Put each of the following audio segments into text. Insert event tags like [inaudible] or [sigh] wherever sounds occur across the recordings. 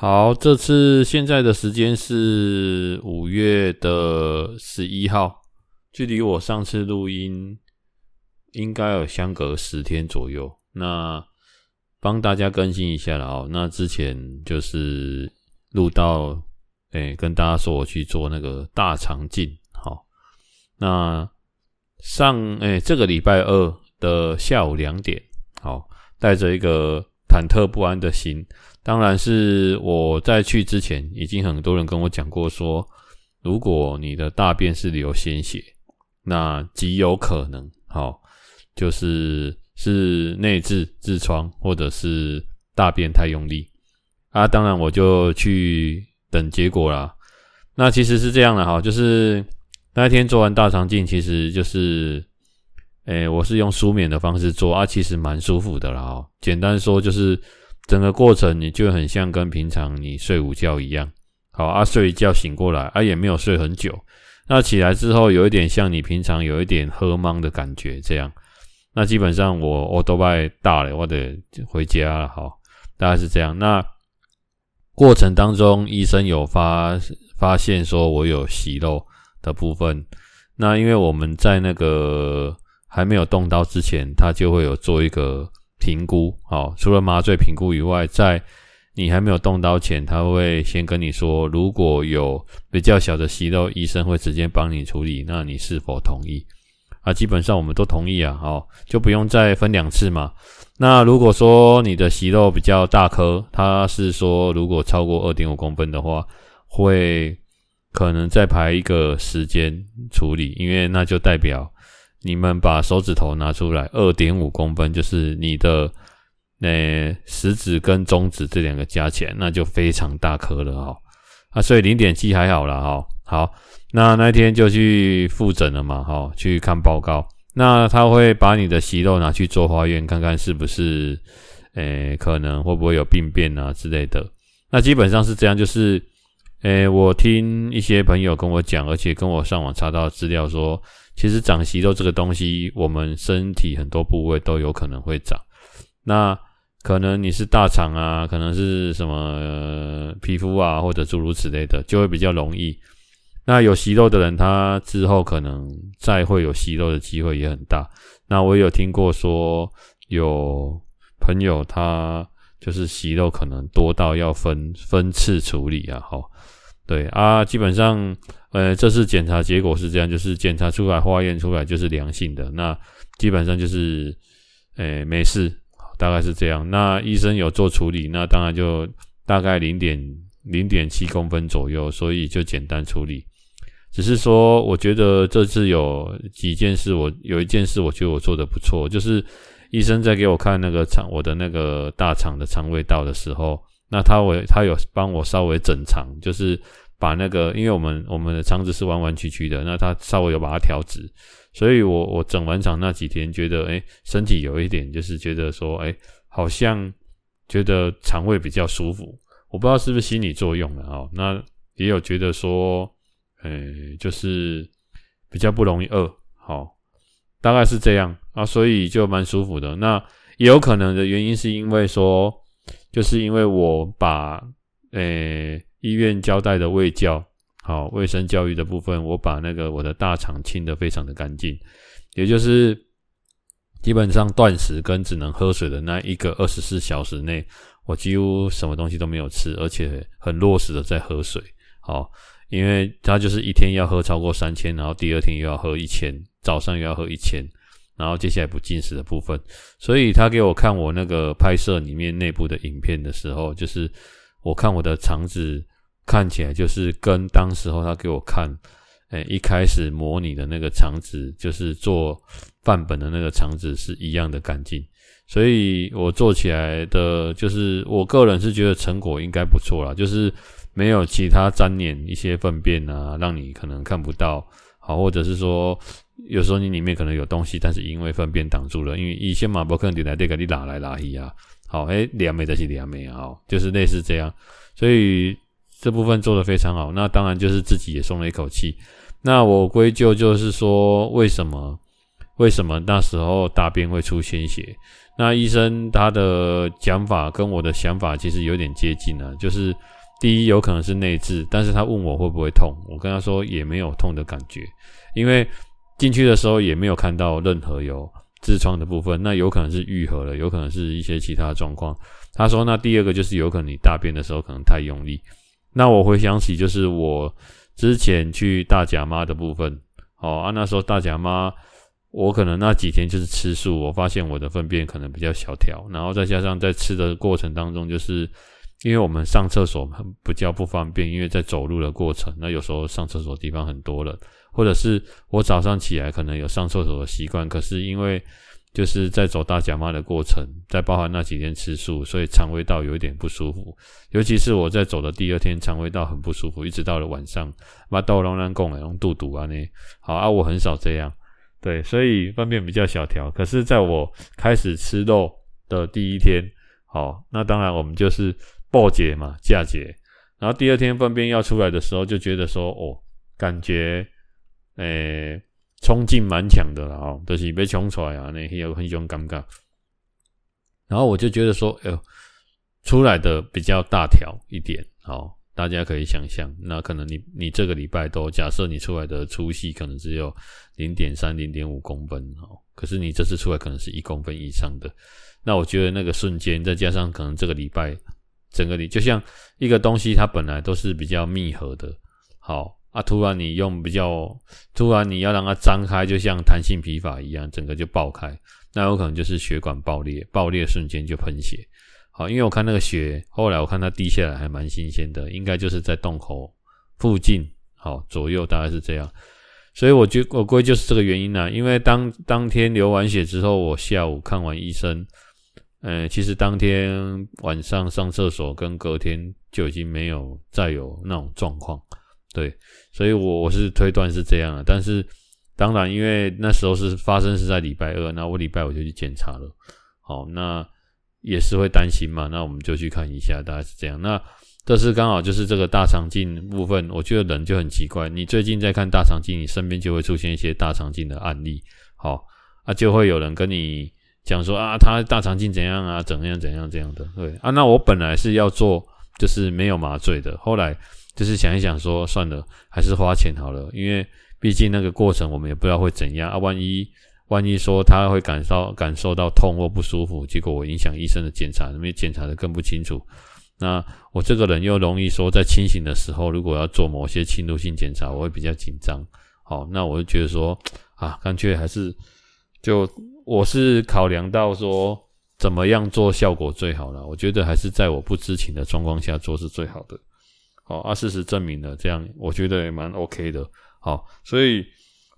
好，这次现在的时间是五月的十一号，距离我上次录音应该有相隔十天左右。那帮大家更新一下了哦。那之前就是录到，哎、跟大家说我去做那个大肠镜。好，那上哎、这个礼拜二的下午两点，好，带着一个忐忑不安的心。当然是我在去之前，已经很多人跟我讲过说，如果你的大便是流鲜血，那极有可能，好，就是是内痔痔疮，或者是大便太用力啊。当然我就去等结果啦。那其实是这样的哈，就是那一天做完大肠镜，其实就是，诶，我是用舒眠的方式做啊，其实蛮舒服的啦。哈，简单说就是。整个过程你就很像跟平常你睡午觉一样，好啊，睡一觉醒过来啊，也没有睡很久，那起来之后有一点像你平常有一点喝茫的感觉这样，那基本上我我都快大了，我得回家了，好，大概是这样。那过程当中医生有发发现说我有息肉的部分，那因为我们在那个还没有动刀之前，他就会有做一个。评估好，除了麻醉评估以外，在你还没有动刀前，他会先跟你说，如果有比较小的息肉，医生会直接帮你处理，那你是否同意？啊，基本上我们都同意啊，好，就不用再分两次嘛。那如果说你的息肉比较大颗，他是说如果超过二点五公分的话，会可能再排一个时间处理，因为那就代表。你们把手指头拿出来，二点五公分就是你的呃、食指跟中指这两个加起来，那就非常大颗了哈。啊，所以零点七还好啦哈。好，那那天就去复诊了嘛哈，去看报告。那他会把你的息肉拿去做化验，看看是不是呃、欸、可能会不会有病变啊之类的。那基本上是这样，就是呃、欸、我听一些朋友跟我讲，而且跟我上网查到资料说。其实长息肉这个东西，我们身体很多部位都有可能会长。那可能你是大肠啊，可能是什么、皮肤啊，或者诸如此类的，就会比较容易。那有息肉的人，他之后可能再会有息肉的机会也很大。那我有听过说，有朋友他就是息肉可能多到要分分次处理啊，齁。对啊，基本上，呃，这次检查结果是这样，就是检查出来、化验出来就是良性的，那基本上就是，呃，没事，大概是这样。那医生有做处理，那当然就大概零点零点七公分左右，所以就简单处理。只是说，我觉得这次有几件事我，我有一件事，我觉得我做得不错，就是医生在给我看那个肠，我的那个大肠的肠胃道的时候。那他我他有帮我稍微整肠，就是把那个，因为我们我们的肠子是弯弯曲曲的，那他稍微有把它调直，所以我我整完肠那几天觉得，哎，身体有一点就是觉得说，哎，好像觉得肠胃比较舒服，我不知道是不是心理作用了哦。那也有觉得说，哎，就是比较不容易饿，好，大概是这样啊，所以就蛮舒服的。那也有可能的原因是因为说。就是因为我把诶、医院交代的卫教好卫生教育的部分，我把那个我的大肠清得非常的干净，也就是基本上断食跟只能喝水的那一个二十四小时内，我几乎什么东西都没有吃，而且很落实的在喝水。好，因为他就是一天要喝超过三千，然后第二天又要喝一千，早上又要喝一千。然后接下来不进食的部分，所以他给我看我那个拍摄里面内部的影片的时候，就是我看我的肠子看起来就是跟当时候他给我看，诶，一开始模拟的那个肠子，就是做范本的那个肠子是一样的干净，所以我做起来的，就是我个人是觉得成果应该不错啦，就是没有其他粘黏一些粪便啊，让你可能看不到，好，或者是说有时候你里面可能有东西，但是因为粪便挡住了，因为以前马伯克点来这个你拉来拉去啊，好，诶，两枚的是两枚啊，就是类似这样，所以这部分做得非常好，那当然就是自己也松了一口气。那我归咎就是说，为什么为什么那时候大便会出鲜血？那医生他的讲法跟我的想法其实有点接近呢。就是第一有可能是内痔，但是他问我会不会痛，我跟他说也没有痛的感觉，因为进去的时候也没有看到任何有痔疮的部分，那有可能是愈合了，有可能是一些其他状况。他说那第二个就是有可能你大便的时候可能太用力。那我回想起就是我。之前去大甲妈的部分，哦啊，那时候大甲妈，我可能那几天就是吃素，我发现我的粪便可能比较小条，然后再加上在吃的过程当中，就是因为我们上厕所很比较不方便，因为在走路的过程，那有时候上厕所地方很多了，或者是我早上起来可能有上厕所的习惯，可是因为就是在走大甲妈的过程，在包含那几天吃素，所以肠胃道有一点不舒服。尤其是我在走的第二天，肠胃道很不舒服，一直到了晚上，妈到龙兰贡哎，用肚肚啊呢。好啊，我很少这样，对，所以粪便比较小条。可是在我开始吃肉的第一天，好，那当然我们就是报节嘛，嫁节。然后第二天粪便要出来的时候，就觉得说，哦，感觉，诶、冲劲蛮强的了哦，都、是被冲出来啊，那有很种尴尬。然后我就觉得说，哎呦，出来的比较大条一点，好，大家可以想象，那可能你你这个礼拜都假设你出来的粗细可能只有零点三、零点五公分哦，可是你这次出来可能是一公分以上的，那我觉得那个瞬间，再加上可能这个礼拜整个礼，就像一个东西，它本来都是比较密合的，好。啊！突然你用比较，突然你要让它张开，就像弹性皮发一样，整个就爆开，那有可能就是血管爆裂，爆裂瞬间就喷血。好，因为我看那个血，后来我看它滴下来还蛮新鲜的，应该就是在洞口附近，好，左右大概是这样。所以我觉我估计就是这个原因呢、因为当当天流完血之后，我下午看完医生，呃，其实当天晚上上厕所跟隔天就已经没有再有那种状况。对，所以我我是推断是这样的，但是当然，因为那时候是发生是在礼拜二，那我礼拜我就去检查了，好，那也是会担心嘛，那我们就去看一下，大概是这样。那这是刚好就是这个大肠镜部分，我觉得人就很奇怪，你最近在看大肠镜，你身边就会出现一些大肠镜的案例，好，啊，就会有人跟你讲说啊，他大肠镜怎样啊，怎样怎样这样的，对啊，那我本来是要做就是没有麻醉的，后来。就是想一想说，算了，还是花钱好了，因为毕竟那个过程我们也不知道会怎样啊。万一万一说他会感受感受到痛或不舒服，结果我影响医生的检查，因为检查的更不清楚。那我这个人又容易说，在清醒的时候，如果要做某些侵入性检查，我会比较紧张。好，那我就觉得说啊，干脆还是就我是考量到说怎么样做效果最好了。我觉得还是在我不知情的状况下做是最好的。好啊，事实证明了这样，我觉得也蛮 OK 的。好，所以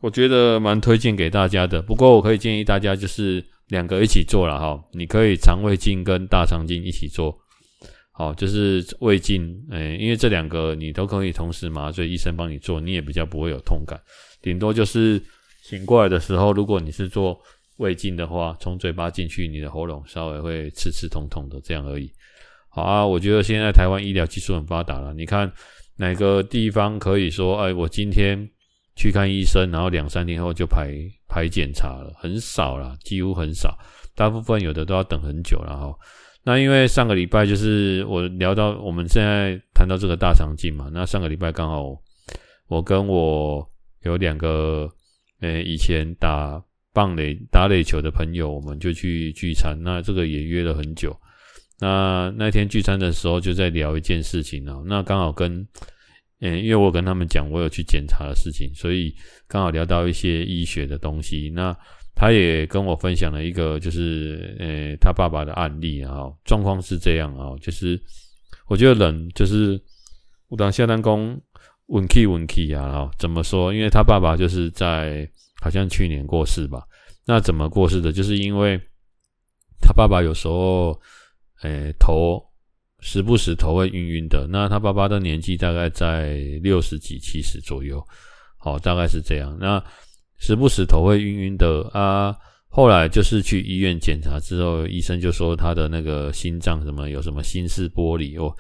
我觉得蛮推荐给大家的。不过我可以建议大家就是两个一起做了哈，你可以肠胃镜跟大肠镜一起做。好，就是胃镜，诶，因为这两个你都可以同时麻醉，医生帮你做，你也比较不会有痛感。顶多就是醒过来的时候，如果你是做胃镜的话，从嘴巴进去，你的喉咙稍微会刺刺痛痛的，这样而已。好啊，我觉得现在台湾医疗技术很发达了。你看哪个地方可以说，哎，我今天去看医生，然后两三天后就排排检查了，很少了，几乎很少。大部分有的都要等很久了哈。那因为上个礼拜就是我聊到我们现在谈到这个大肠镜嘛，那上个礼拜刚好我跟我有两个呃以前打棒垒打垒球的朋友，我们就去聚餐，那这个也约了很久。那那天聚餐的时候，就在聊一件事情哦。那刚好跟，嗯，因为我跟他们讲我有去检查的事情，所以刚好聊到一些医学的东西。那他也跟我分享了一个，就是，呃，他爸爸的案例啊。状况是这样啊，就是我觉得人就是，我当下单工，运气运气啊，然后怎么说？因为他爸爸就是在好像去年过世吧。那怎么过世的？就是因为他爸爸有时候，诶、欸，头时不时头会晕晕的。那他爸爸的年纪大概在六十几、七十左右，好，大概是这样。那时不时头会晕晕的啊。后来就是去医院检查之后，医生就说他的那个心脏什么有什么心室玻璃哦，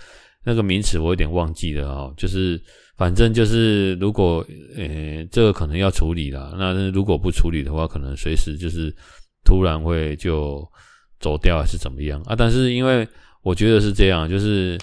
那个名词我有点忘记了哦，就是反正就是如果呃这个可能要处理了，那如果不处理的话，可能随时就是突然会就走掉还是怎么样啊？但是因为我觉得是这样，就是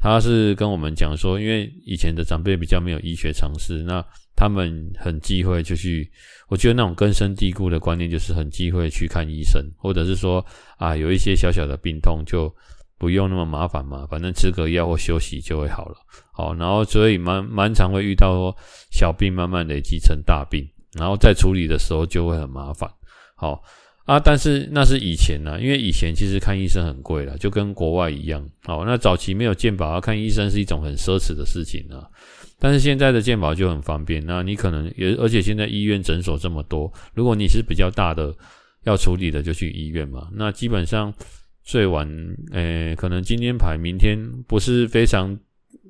他是跟我们讲说，因为以前的长辈比较没有医学常识，那。他们很忌讳就去，我觉得那种根深蒂固的观念就是很忌讳去看医生，或者是说啊，有一些小小的病痛就不用那么麻烦嘛，反正吃个药或休息就会好了。好，然后所以蛮蛮常会遇到说小病慢慢累积成大病，然后在处理的时候就会很麻烦。好啊，但是那是以前呢，因为以前其实看医生很贵了，就跟国外一样。好，那早期没有健保啊，看医生是一种很奢侈的事情啊。但是现在的健保就很方便，那你可能也，而且现在医院诊所这么多，如果你是比较大的要处理的，就去医院嘛。那基本上最晚，诶、可能今天排，明天不是非常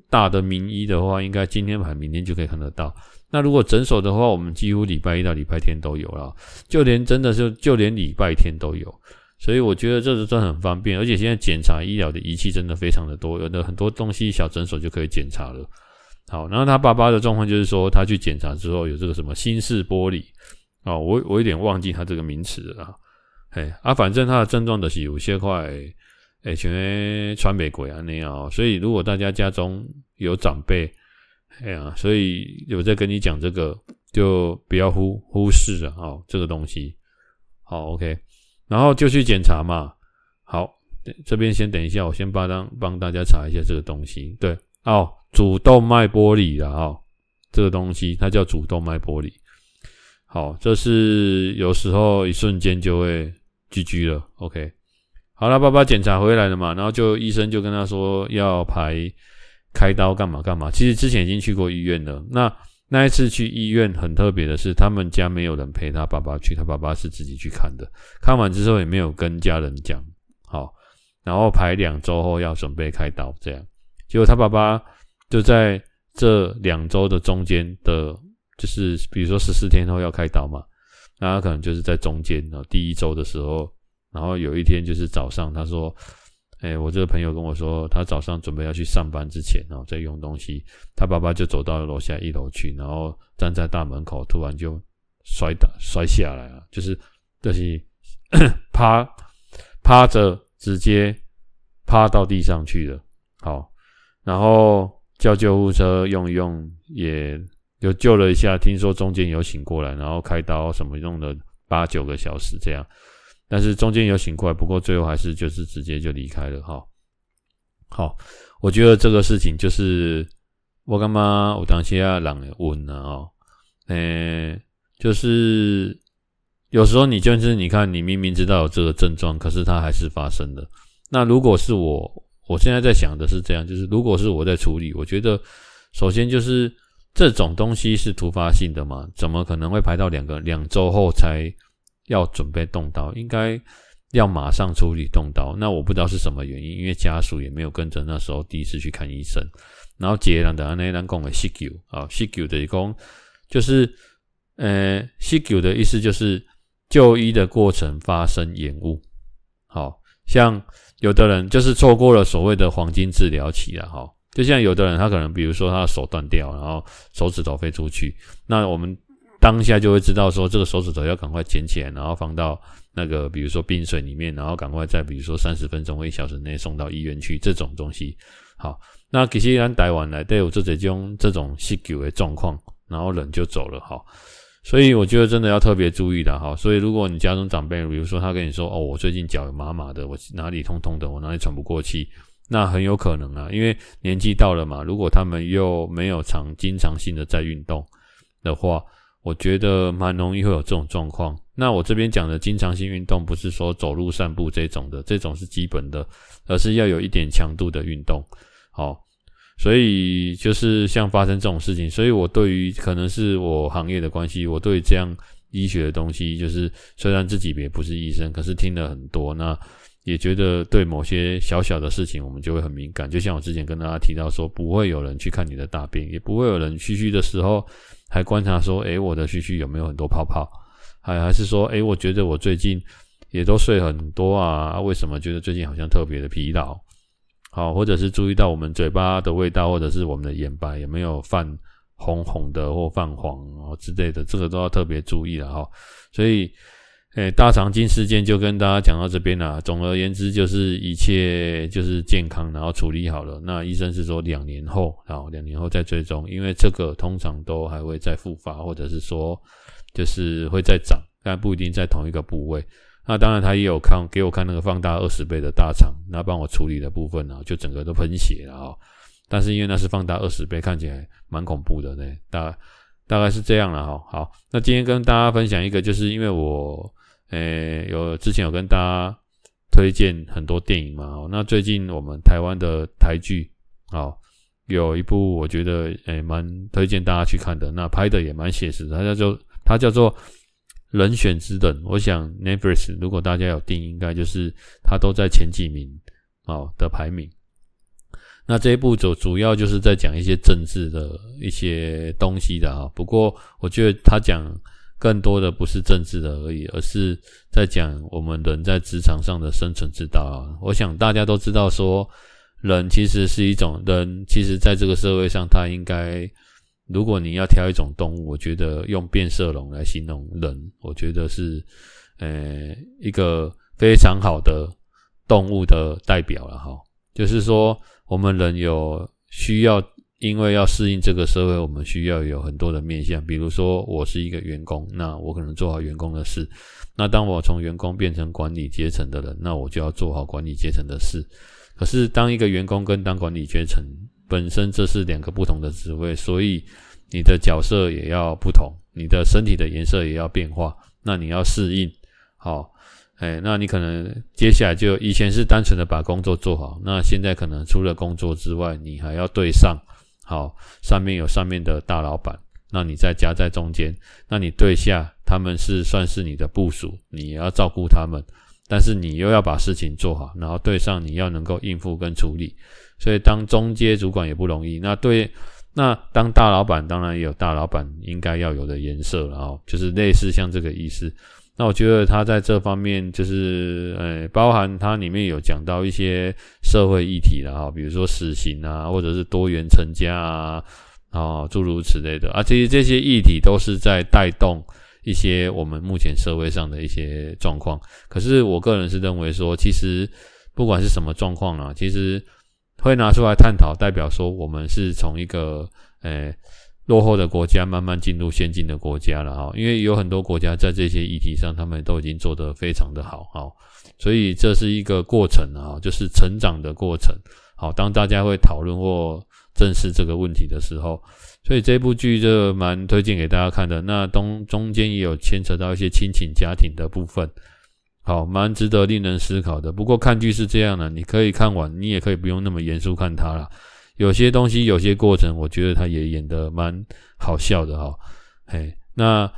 大的名医的话，应该今天排，明天就可以看得到。那如果诊所的话，我们几乎礼拜一到礼拜天都有了，就连真的是就连礼拜天都有。所以我觉得这是真的很方便，而且现在检查医疗的仪器真的非常的多，有的很多东西小诊所就可以检查了。好，然后他爸爸的状况就是说，他去检查之后有这个什么心室玻璃啊，我我有点忘记他这个名词了，哎啊，反正他的症状的是有些块，哎，全川北鬼啊那样，所以如果大家家中有长辈，哎呀，所以有在跟你讲这个，就不要忽忽视了哦，这个东西，好，OK，然后就去检查嘛，好，这边先等一下，我先帮当帮大家查一下这个东西，对，哦。主动脉剥离了哈，这个东西它叫主动脉剥离。好，这是有时候一瞬间就会 GG 了。OK，好了，爸爸检查回来了嘛，然后就医生就跟他说要排开刀干嘛干嘛。其实之前已经去过医院了。那那一次去医院很特别的是，他们家没有人陪他爸爸去，他爸爸是自己去看的。看完之后也没有跟家人讲。好，然后排两周后要准备开刀，这样结果他爸爸。就在这两周的中间的，就是比如说十四天后要开刀嘛，那他可能就是在中间啊，第一周的时候，然后有一天就是早上，他说：“哎，我这个朋友跟我说，他早上准备要去上班之前，然后在用东西，他爸爸就走到楼下一楼去，然后站在大门口，突然就摔倒摔下来了，就是就是 [coughs] 趴趴着直接趴到地上去了。好，然后。叫救护车用一用，也有救了一下。听说中间有醒过来，然后开刀什么用了八九个小时这样，但是中间有醒过来，不过最后还是就是直接就离开了哈。好，我觉得这个事情就是我干嘛我当下让人问了哦，诶，就是有时候你就是你看，你明明知道有这个症状，可是它还是发生了。那如果是我。我现在在想的是这样，就是如果是我在处理，我觉得首先就是这种东西是突发性的嘛，怎么可能会排到两个两周后才要准备动刀？应该要马上处理动刀。那我不知道是什么原因，因为家属也没有跟着那时候第一次去看医生。然后接着的那单讲的细灸啊，细灸的一共就是呃细灸的意思就是就医的过程发生延误，好像。有的人就是错过了所谓的黄金治疗期了哈，就像有的人他可能比如说他的手断掉，然后手指头飞出去，那我们当下就会知道说这个手指头要赶快捡起来，然后放到那个比如说冰水里面，然后赶快在比如说三十分钟或一小时内送到医院去这种东西。好，那其实咱台湾来都有这种这种细灸的状况，然后人就走了哈。所以我觉得真的要特别注意的哈。所以如果你家中长辈，比如说他跟你说哦，我最近脚麻麻的，我哪里痛痛的，我哪里喘不过气，那很有可能啊，因为年纪到了嘛。如果他们又没有常经常性的在运动的话，我觉得蛮容易会有这种状况。那我这边讲的经常性运动，不是说走路散步这种的，这种是基本的，而是要有一点强度的运动。好，所以就是像发生这种事情，所以我对于可能是我行业的关系，我对这样医学的东西，就是虽然自己也不是医生，可是听了很多，那也觉得对某些小小的事情，我们就会很敏感。就像我之前跟大家提到说，不会有人去看你的大便，也不会有人嘘嘘的时候还观察说，诶，我的嘘嘘有没有很多泡泡，还还是说，诶，我觉得我最近也都睡很多啊，为什么觉得最近好像特别的疲劳？好，或者是注意到我们嘴巴的味道，或者是我们的眼白有没有泛红红的或泛黄哦之类的，这个都要特别注意了哈。所以，诶，大肠镜事件就跟大家讲到这边啦。总而言之，就是一切就是健康，然后处理好了。那医生是说两年后，然后两年后再追踪，因为这个通常都还会再复发，或者是说就是会再长，但不一定在同一个部位。那当然，他也有看给我看那个放大二十倍的大肠，那帮我处理的部分呢，就整个都喷血了啊。但是因为那是放大二十倍，看起来蛮恐怖的呢。大大概是这样了哈。好，那今天跟大家分享一个，就是因为我诶有之前有跟大家推荐很多电影嘛。那最近我们台湾的台剧啊，有一部我觉得诶蛮推荐大家去看的，那拍的也蛮写实的，它叫做它叫做。人选之等，我想 Netflix 如果大家有订，应该就是它都在前几名哦的排名。那这一部主主要就是在讲一些政治的一些东西的啊。不过我觉得他讲更多的不是政治的而已，而是在讲我们人在职场上的生存之道啊。我想大家都知道，说人其实是一种人，其实在这个社会上，他应该。如果你要挑一种动物，我觉得用变色龙来形容人，我觉得是，呃，一个非常好的动物的代表了哈。就是说，我们人有需要，因为要适应这个社会，我们需要有很多的面向。比如说，我是一个员工，那我可能做好员工的事。那当我从员工变成管理阶层的人，那我就要做好管理阶层的事。可是，当一个员工跟当管理阶层，本身这是两个不同的职位，所以你的角色也要不同，你的身体的颜色也要变化。那你要适应，好，哎，那你可能接下来就以前是单纯的把工作做好，那现在可能除了工作之外，你还要对上，好，上面有上面的大老板，那你再夹在中间，那你对下他们是算是你的部属，你要照顾他们，但是你又要把事情做好，然后对上你要能够应付跟处理。所以当中阶主管也不容易。那对，那当大老板当然也有大老板应该要有的颜色，然后就是类似像这个意思。那我觉得他在这方面就是，呃，包含他里面有讲到一些社会议题了哈比如说死刑啊，或者是多元成家啊，啊，诸如此类的。啊，其实这些议题都是在带动一些我们目前社会上的一些状况。可是我个人是认为说，其实不管是什么状况啊，其实。会拿出来探讨，代表说我们是从一个呃、落后的国家慢慢进入先进的国家了哈。因为有很多国家在这些议题上，他们都已经做得非常的好哈。所以这是一个过程啊，就是成长的过程。好，当大家会讨论或正视这个问题的时候，所以这部剧就蛮推荐给大家看的。那中中间也有牵扯到一些亲情家庭的部分。好，蛮值得令人思考的。不过看剧是这样的，你可以看完，你也可以不用那么严肃看它啦。有些东西，有些过程，我觉得他也演得蛮好笑的哈。嘿，那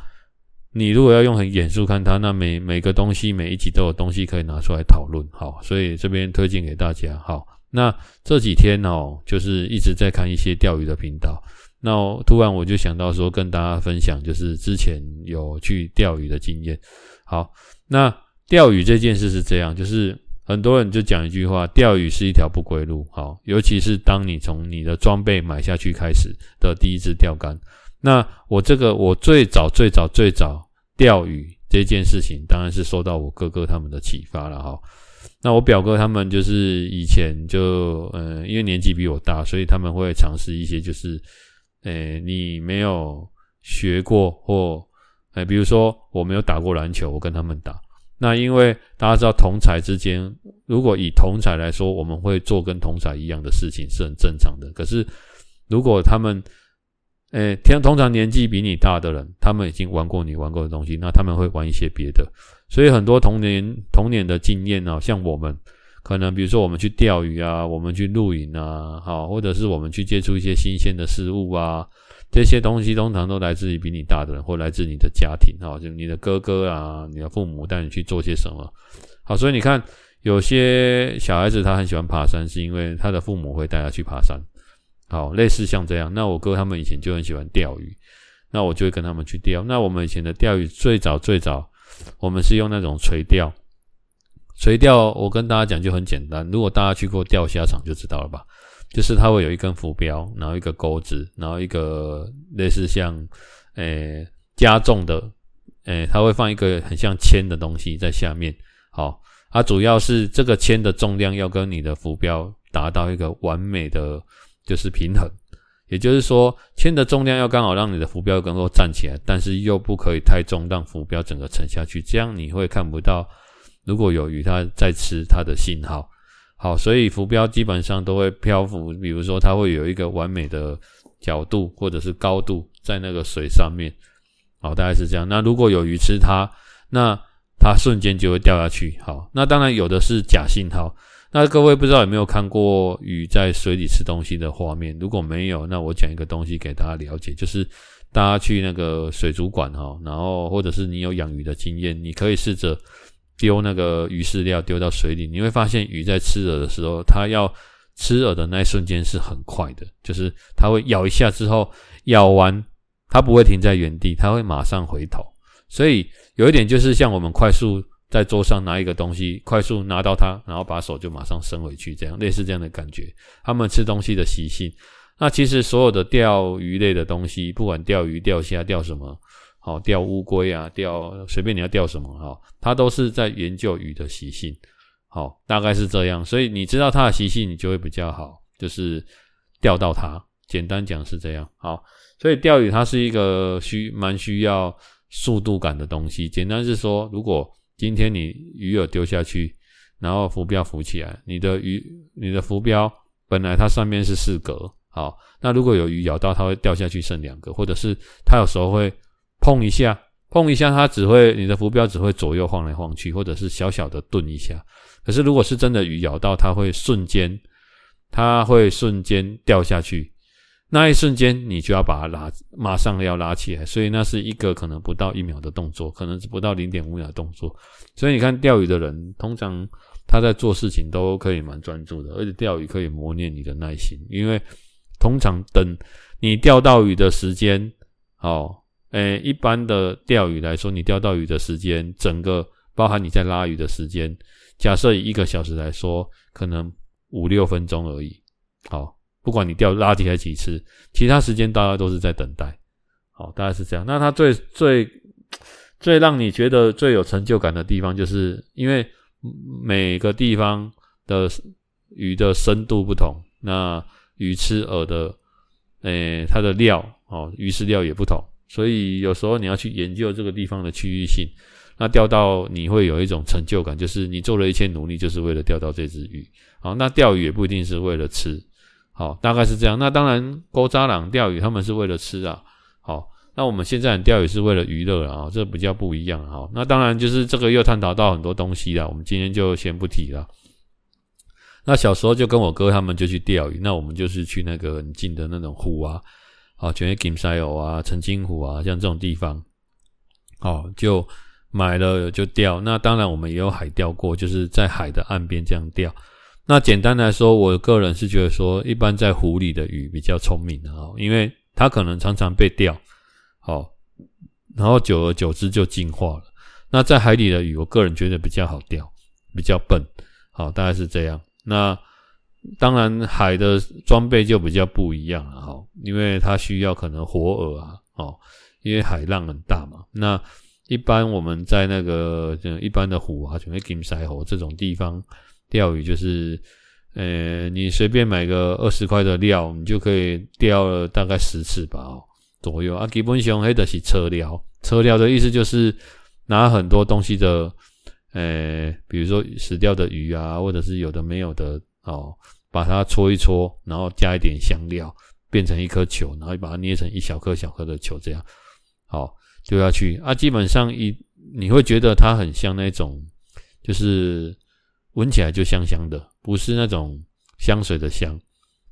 你如果要用很严肃看它，那每每个东西每一集都有东西可以拿出来讨论。好，所以这边推荐给大家。好，那这几天哦，就是一直在看一些钓鱼的频道。那突然我就想到说，跟大家分享，就是之前有去钓鱼的经验。好，那。钓鱼这件事是这样，就是很多人就讲一句话：钓鱼是一条不归路。好，尤其是当你从你的装备买下去开始的第一支钓竿。那我这个我最早最早最早钓鱼这件事情，当然是受到我哥哥他们的启发了哈。那我表哥他们就是以前就嗯，因为年纪比我大，所以他们会尝试一些就是，诶，你没有学过或诶，比如说我没有打过篮球，我跟他们打。那因为大家知道同才之间，如果以同才来说，我们会做跟同才一样的事情是很正常的。可是如果他们，诶，天通常年纪比你大的人，他们已经玩过你玩过的东西，那他们会玩一些别的。所以很多童年童年的经验呢，像我们可能比如说我们去钓鱼啊，我们去露营啊，好，或者是我们去接触一些新鲜的事物啊，这些东西通常都来自于比你大的人，或来自你的家庭，哈，就你的哥哥啊，你的父母带你去做些什么，好，所以你看，有些小孩子他很喜欢爬山，是因为他的父母会带他去爬山，好，类似像这样。那我哥他们以前就很喜欢钓鱼，那我就会跟他们去钓。那我们以前的钓鱼最早最早，我们是用那种垂钓。垂钓，我跟大家讲就很简单。如果大家去过钓虾场就知道了吧，就是它会有一根浮标，然后一个钩子，然后一个类似像，诶、加重的，诶、它会放一个很像铅的东西在下面。好，它主要是这个铅的重量要跟你的浮标达到一个完美的，就是平衡。也就是说，铅的重量要刚好让你的浮标能够站起来，但是又不可以太重，让浮标整个沉下去，这样你会看不到。如果有鱼，它在吃它的信号，好，所以浮标基本上都会漂浮。比如说，它会有一个完美的角度或者是高度在那个水上面，好，大概是这样。那如果有鱼吃它，那它瞬间就会掉下去。好，那当然有的是假信号。那各位不知道有没有看过鱼在水里吃东西的画面？如果没有，那我讲一个东西给大家了解，就是大家去那个水族馆哈，然后或者是你有养鱼的经验，你可以试着。丢那个鱼饲料丢到水里，你会发现鱼在吃饵的时候，它要吃饵的那一瞬间是很快的，就是它会咬一下之后咬完，它不会停在原地，它会马上回头。所以有一点就是像我们快速在桌上拿一个东西，快速拿到它，然后把手就马上伸回去，这样类似这样的感觉。它们吃东西的习性，那其实所有的钓鱼类的东西，不管钓鱼、钓虾、钓什么。好，钓乌龟啊，钓随便你要钓什么哈，它都是在研究鱼的习性，好，大概是这样，所以你知道它的习性，你就会比较好，就是钓到它。简单讲是这样，好，所以钓鱼它是一个需蛮需要速度感的东西。简单是说，如果今天你鱼饵丢下去，然后浮标浮起来，你的鱼，你的浮标本来它上面是四格，好，那如果有鱼咬到，它会掉下去剩两个，或者是它有时候会。碰一下，碰一下，它只会你的浮标只会左右晃来晃去，或者是小小的顿一下。可是如果是真的鱼咬到，它会瞬间，它会瞬间掉下去。那一瞬间，你就要把它拉，马上要拉起来。所以那是一个可能不到一秒的动作，可能是不到零点五秒的动作。所以你看钓鱼的人，通常他在做事情都可以蛮专注的，而且钓鱼可以磨练你的耐心，因为通常等你钓到鱼的时间，哦。诶，一般的钓鱼来说，你钓到鱼的时间，整个包含你在拉鱼的时间，假设以一个小时来说，可能五六分钟而已。好，不管你钓拉几还几次，其他时间大家都是在等待。好，大概是这样。那它最最最让你觉得最有成就感的地方，就是因为每个地方的鱼的深度不同，那鱼吃饵的，诶，它的料哦，鱼饲料也不同。所以有时候你要去研究这个地方的区域性，那钓到你会有一种成就感，就是你做了一切努力，就是为了钓到这只鱼。好，那钓鱼也不一定是为了吃，好，大概是这样。那当然，古早人钓鱼他们是为了吃啊。好，那我们现在钓鱼是为了娱乐啊，这比较不一样。好，那当然就是这个又探讨到很多东西了，我们今天就先不提了。那小时候就跟我哥他们就去钓鱼，那我们就是去那个很近的那种湖啊。啊，全是金沙油啊，澄清湖啊，像这种地方，好，就买了就钓。那当然，我们也有海钓过，就是在海的岸边这样钓。那简单来说，我个人是觉得说，一般在湖里的鱼比较聪明的啊，因为它可能常常被钓，好，然后久而久之就进化了。那在海里的鱼，我个人觉得比较好钓，比较笨，好，大概是这样。那。当然，海的装备就比较不一样了哈，因为它需要可能活饵啊，哦，因为海浪很大嘛。那一般我们在那个一般的湖啊，就像金沙湖这种地方钓鱼，就是呃，你随便买个二十块的料，你就可以钓了大概十次吧，哦，左右啊。基本上黑的是车料，车料的意思就是拿很多东西的，呃，比如说死掉的鱼啊，或者是有的没有的哦。把它搓一搓，然后加一点香料，变成一颗球，然后把它捏成一小颗小颗的球，这样好丢下去啊。基本上一你会觉得它很像那种，就是闻起来就香香的，不是那种香水的香，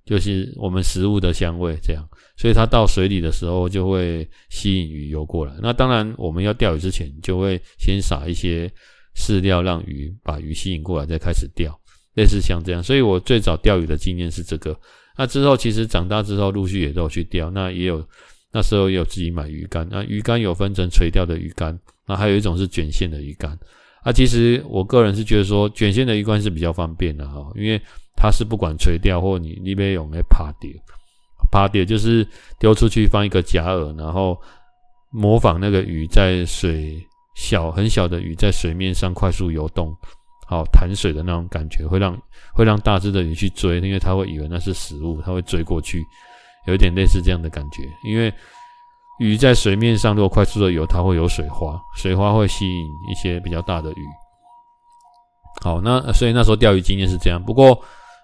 就是我们食物的香味这样。所以它到水里的时候就会吸引鱼游过来。那当然我们要钓鱼之前就会先撒一些饲料，让鱼把鱼吸引过来，再开始钓。类似像这样，所以我最早钓鱼的经验是这个。那之后其实长大之后陆续也都有去钓，那也有那时候也有自己买鱼竿。那鱼竿有分成垂钓的鱼竿，那还有一种是卷线的鱼竿。啊，其实我个人是觉得说卷线的鱼竿是比较方便的哈，因为它是不管垂钓或你那边有没有趴钓，趴钓就是丢出去放一个假饵，然后模仿那个鱼在水小很小的鱼在水面上快速游动。好弹水的那种感觉，会让会让大只的鱼去追，因为它会以为那是食物，它会追过去，有点类似这样的感觉。因为鱼在水面上如果快速的游，它会有水花，水花会吸引一些比较大的鱼。好，那所以那时候钓鱼经验是这样。不过，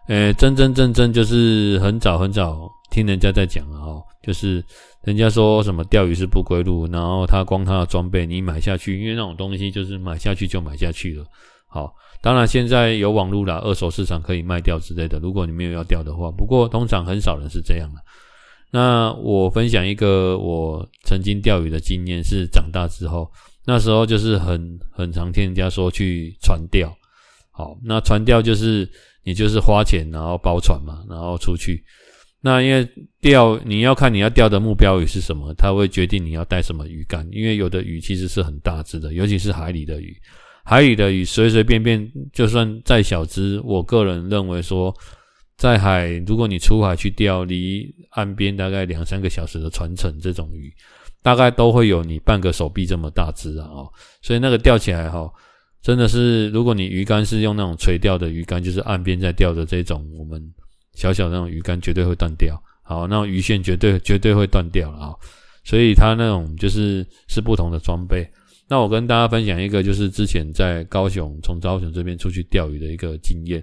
呃，真真正正就是很早很早听人家在讲啊，哦，就是人家说什么钓鱼是不归路，然后他光他的装备你买下去，因为那种东西就是买下去就买下去了。好。当然，现在有网络啦，二手市场可以卖掉之类的。如果你没有要钓的话，不过通常很少人是这样的。那我分享一个我曾经钓鱼的经验，是长大之后，那时候就是很很常听人家说去船钓。好，那船钓就是你就是花钱然后包船嘛，然后出去。那因为钓你要看你要钓的目标鱼是什么，它会决定你要带什么鱼竿。因为有的鱼其实是很大只的，尤其是海里的鱼。海里的鱼随随便便，就算再小只，我个人认为说，在海，如果你出海去钓，离岸边大概两三个小时的船程，这种鱼，大概都会有你半个手臂这么大只啊！哦，所以那个钓起来哈，真的是，如果你鱼竿是用那种垂钓的鱼竿，就是岸边在钓的这种，我们小小的那种鱼竿绝对会断掉，好，那种鱼线绝对绝对会断掉了啊！所以它那种就是是不同的装备。那我跟大家分享一个，就是之前在高雄，从高雄这边出去钓鱼的一个经验。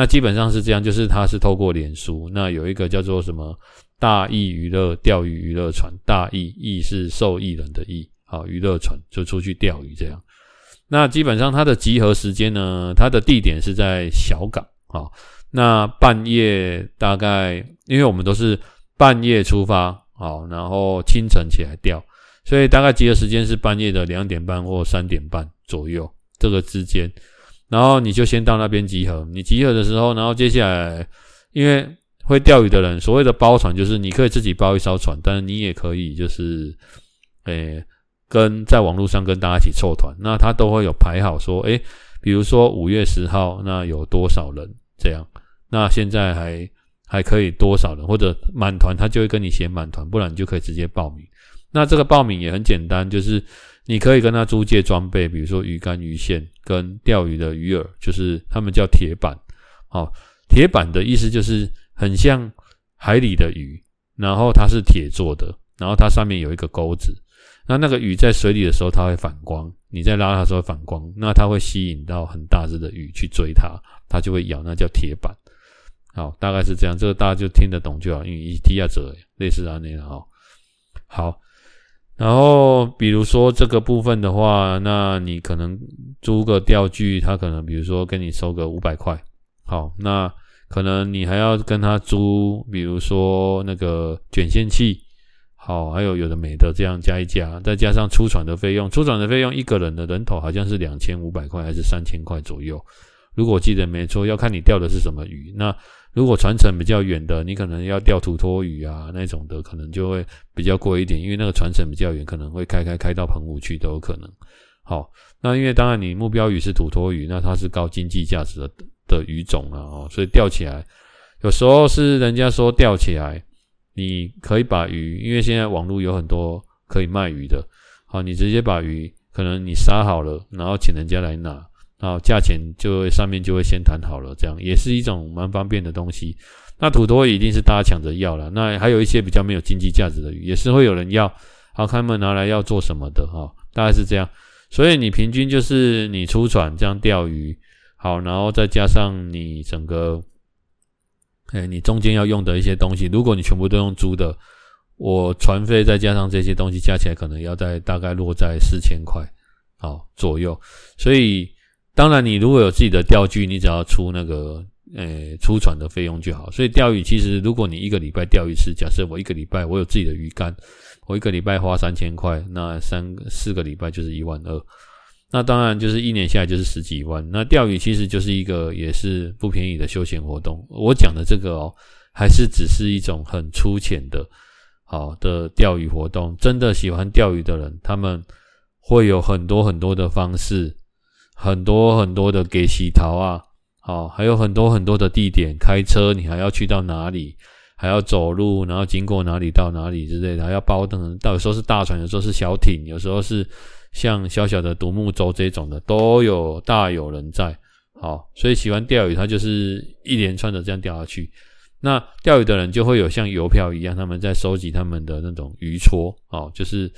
那基本上是这样，就是他是透过脸书，那有一个叫做什么大义娱乐钓鱼娱乐船，大义义是受益人的义，好，娱乐船就出去钓鱼这样。那基本上它的集合时间呢，它的地点是在小港，啊，那半夜大概，因为我们都是半夜出发，好，然后清晨起来钓。所以大概集合时间是半夜的两点半或三点半左右这个之间，然后你就先到那边集合。你集合的时候，然后接下来，因为会钓鱼的人，所谓的包船就是你可以自己包一艘船，但是你也可以就是，诶，跟在网络上跟大家一起凑团。那他都会有排好说，诶，比如说五月十号，那有多少人这样？那现在还还可以多少人？或者满团，他就会跟你写满团，不然你就可以直接报名。那这个报名也很简单，就是你可以跟他租借装备，比如说鱼竿、鱼线跟钓鱼的鱼饵，就是他们叫铁板。好，铁板的意思就是很像海里的鱼，然后它是铁做的，然后它上面有一个钩子。那那个鱼在水里的时候，它会反光，你在拉它的时候反光，那它会吸引到很大只的鱼去追它，它就会咬，那叫铁板。好，大概是这样，这个大家就听得懂就好，因为一提亚者类似啊那样哈。好。然后，比如说这个部分的话，那你可能租个钓具，他可能比如说跟你收个五百块，好，那可能你还要跟他租，比如说那个卷线器，好，还有有的没的这样加一加，再加上出船的费用，出船的费用一个人的人头好像是两千五百块还是三千块左右，如果我记得没错，要看你钓的是什么鱼，那。如果船程比较远的，你可能要钓土魠鱼啊那种的，可能就会比较贵一点，因为那个船程比较远，可能会开开开到澎湖去都有可能。好，那因为当然你目标鱼是土魠鱼，那它是高经济价值的的鱼种啊，哦，所以钓起来有时候是人家说钓起来，你可以把鱼，因为现在网络有很多可以卖鱼的，好，你直接把鱼可能你杀好了，然后请人家来拿。然后价钱就会上面就会先谈好了，这样也是一种蛮方便的东西。那土托一定是大家抢着要了，那还有一些比较没有经济价值的鱼，也是会有人要，好看他们拿来要做什么的哈，大概是这样。所以你平均就是你出船这样钓鱼，好，然后再加上你整个，哎，你中间要用的一些东西，如果你全部都用租的，我船费再加上这些东西加起来，可能要在大概落在四千块好左右，所以。当然，你如果有自己的钓具，你只要出那个呃出船的费用就好。所以钓鱼其实，如果你一个礼拜钓一次，假设我一个礼拜我有自己的鱼竿，我一个礼拜花三千块，那三四个礼拜就是一万二。那当然就是一年下来就是十几万。那钓鱼其实就是一个也是不便宜的休闲活动。我讲的这个哦，还是只是一种很粗浅的，好的钓鱼活动。真的喜欢钓鱼的人，他们会有很多很多的方式，很多很多的给洗桃啊，好，还有很多很多的地点。开车你还要去到哪里？还要走路，然后经过哪里到哪里之类的，还要包等。到有时候是大船，有时候是小艇，有时候是。像小小的独木舟这种的都有大有人在，好，所以喜欢钓鱼，他就是一连串的这样钓下去。那钓鱼的人就会有像邮票一样，他们在收集他们的那种鱼戳，哦，就是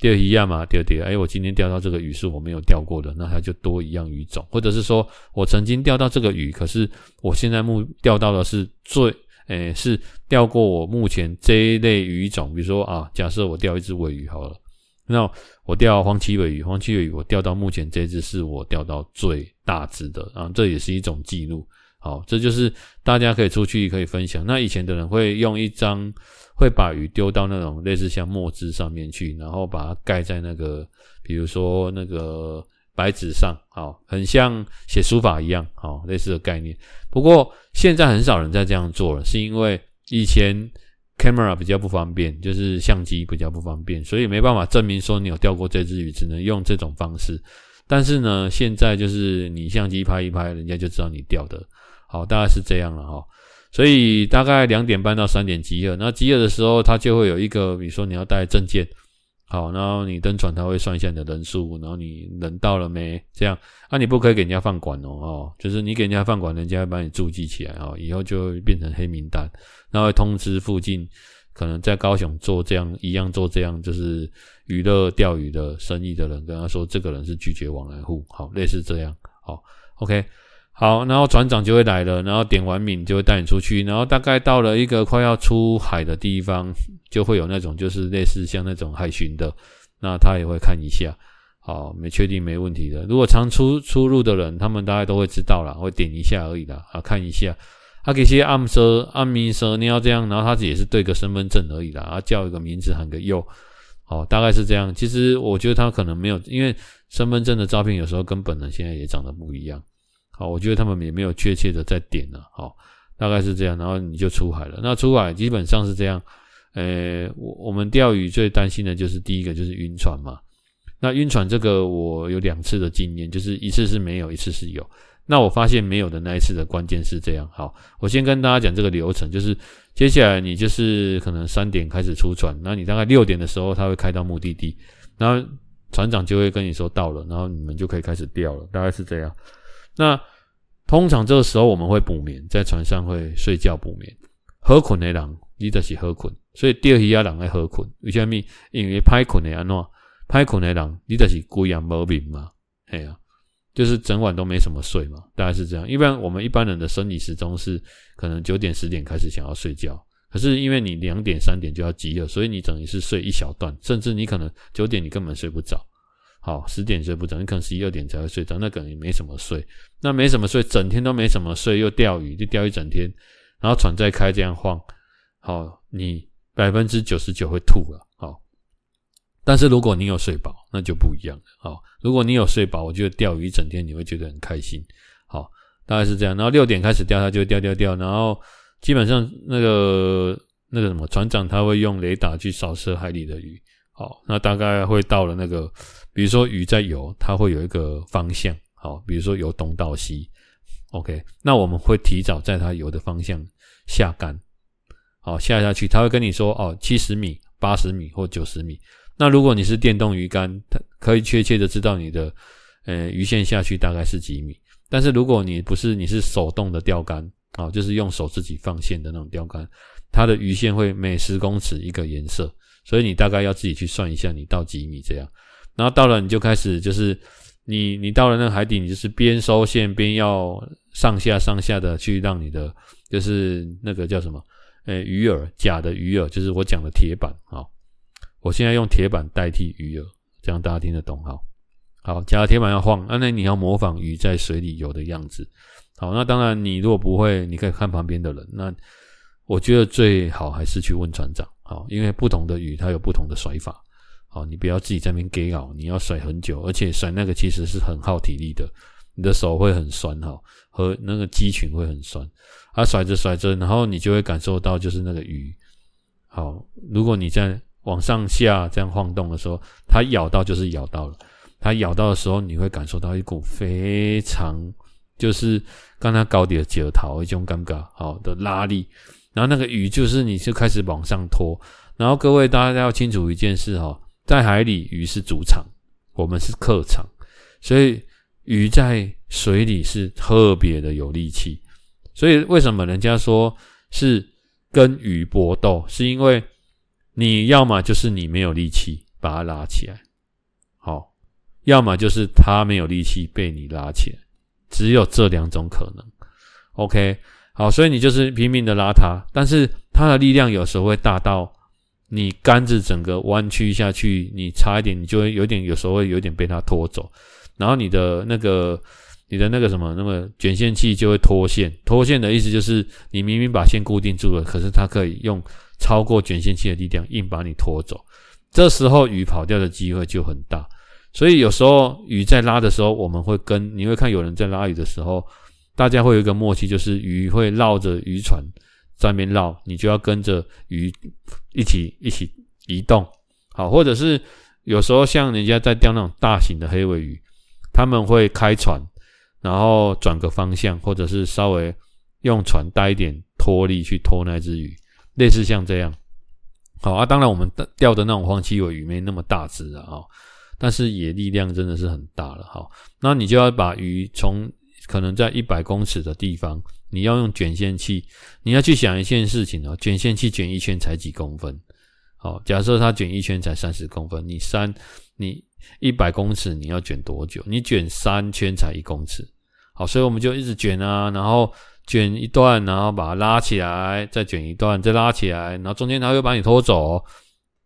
钓一样嘛，钓钓，哎，我今天钓到这个鱼是我没有钓过的，那它就多一样鱼种，或者是说我曾经钓到这个鱼，可是我现在目钓到的是最，诶，是钓过我目前这一类鱼种，比如说啊，假设我钓一只尾鱼好了。那我钓黄鳍尾鱼，黄鳍尾鱼我钓到目前这只是我钓到最大只的啊，这也是一种记录。好，这就是大家可以出去可以分享。那以前的人会用一张，会把鱼丢到那种类似像墨汁上面去，然后把它盖在那个，比如说那个白纸上，好，很像写书法一样，好，类似的概念。不过现在很少人在这样做了，是因为以前。camera 比较不方便，就是相机比较不方便，所以没办法证明说你有钓过这只鱼，只能用这种方式。但是呢，现在就是你相机拍一拍，人家就知道你钓的。好，大概是这样了哈。所以大概两点半到三点集合，那集合的时候，他就会有一个，比如说你要带证件。好，然后你登船，他会算一下你的人数，然后你人到了没？这样，啊，你不可以给人家放管哦，哦，就是你给人家放管，人家会把你注记起来哦，以后就会变成黑名单，然后会通知附近可能在高雄做这样一样做这样就是娱乐钓鱼的生意的人，跟他说这个人是拒绝往来户，好，类似这样，好，OK。好，然后船长就会来了，然后点完名就会带你出去，然后大概到了一个快要出海的地方，就会有那种就是类似像那种海巡的，那他也会看一下，好，没确定没问题的。如果常出出入的人，他们大概都会知道啦，会点一下而已啦，啊，看一下，他给些暗说暗明说你要这样，然后他也是对个身份证而已啦，啊，叫一个名字喊个又，好，大概是这样。其实我觉得他可能没有，因为身份证的照片有时候跟本人现在也长得不一样。好，我觉得他们也没有确切的在点了，好，大概是这样，然后你就出海了。那出海基本上是这样，呃，我我们钓鱼最担心的就是第一个就是晕船嘛。那晕船这个我有两次的经验，就是一次是没有，一次是有。那我发现没有的那一次的关键是这样，好，我先跟大家讲这个流程，就是接下来你就是可能三点开始出船，那你大概六点的时候他会开到目的地，然后船长就会跟你说到了，然后你们就可以开始钓了，大概是这样。那通常这个时候我们会补眠，在船上会睡觉补眠。喝困的人，你就是喝困。所以钓鱼仔人爱喝困，为什么？因为拍困的安怎？拍困的人，你就是规夜无眠嘛。嘿啊，就是整晚都没什么睡嘛。大概是这样。一般我们一般人的生理时钟是可能九点十点开始想要睡觉，可是因为你两点三点就要集合，所以你等于是睡一小段，甚至你可能九点你根本睡不着。好，十点睡不着，你可能十一二点才会睡着，那可能也没什么睡，那没什么睡，整天都没什么睡，又钓鱼，就钓一整天，然后船再开这样晃，好，你百分之九十九会吐了，好，但是如果你有睡饱，那就不一样了，好，如果你有睡饱，我觉得钓鱼一整天你会觉得很开心，好，大概是这样，然后六点开始钓，它就钓钓钓，然后基本上那个那个什么船长他会用雷达去扫射海里的鱼。好，那大概会到了那个，比如说鱼在游，它会有一个方向。好，比如说由东到西，OK，那我们会提早在它游的方向下杆，好，下下去，它会跟你说哦，七十米、八十米或九十米。那如果你是电动鱼竿，它可以确切的知道你的呃鱼线下去大概是几米。但是如果你不是，你是手动的钓竿，啊，就是用手自己放线的那种钓竿，它的鱼线会每十公尺一个颜色。所以你大概要自己去算一下，你到几米这样，然后到了你就开始就是你你到了那个海底，你就是边收线边要上下上下的去让你的就是那个叫什么，诶，鱼饵，假的鱼饵，就是我讲的铁板啊。我现在用铁板代替鱼饵，这样大家听得懂哈。好，假的铁板要晃，那那你要模仿鱼在水里游的样子。好，那当然你如果不会，你可以看旁边的人。那我觉得最好还是去问船长。好，因为不同的鱼它有不同的甩法。好，你不要自己在那边给咬，你要甩很久，而且甩那个其实是很耗体力的，你的手会很酸哈，和那个肌群会很酸。啊，甩着甩着，然后你就会感受到就是那个鱼。好，如果你在往上下这样晃动的时候，它咬到就是咬到了。它咬到的时候，你会感受到一股非常就是刚才高底的折头一种尴尬好的拉力，然后那个鱼就是你就开始往上拖。然后各位大家要清楚一件事哈，在海里鱼是主场，我们是客场，所以鱼在水里是特别的有力气。所以为什么人家说是跟鱼搏斗？是因为你要么就是你没有力气把它拉起来，好，要么就是它没有力气被你拉起来，只有这两种可能。OK，好，所以你就是拼命的拉它，但是它的力量有时候会大到你杆子整个弯曲下去，你差一点你就会有点，有时候会有点被它拖走，然后你的那个。你的那个什么，那么卷线器就会脱线。脱线的意思就是，你明明把线固定住了，可是它可以用超过卷线器的力量硬把你拖走。这时候鱼跑掉的机会就很大。所以有时候鱼在拉的时候，我们会跟你会看有人在拉鱼的时候，大家会有一个默契，就是鱼会绕着渔船在那边绕，你就要跟着鱼一起一起移动。好，或者是有时候像人家在钓那种大型的黑尾鱼，他们会开船。然后转个方向，或者是稍微用船带一点拖力去拖那只鱼，类似像这样。好啊，当然我们钓的那种黄鳍尾鱼没那么大只啊，哈，但是也力量真的是很大了，哈。那你就要把鱼从可能在一百公尺的地方，你要用卷线器，你要去想一件事情哦，卷线器卷一圈才几公分？好，假设它卷一圈才三十公分，你三你。一百公尺你要卷多久？你卷三圈才一公尺，好，所以我们就一直卷啊，然后卷一段，然后把它拉起来，再卷一段，再拉起来，然后中间它会把你拖走。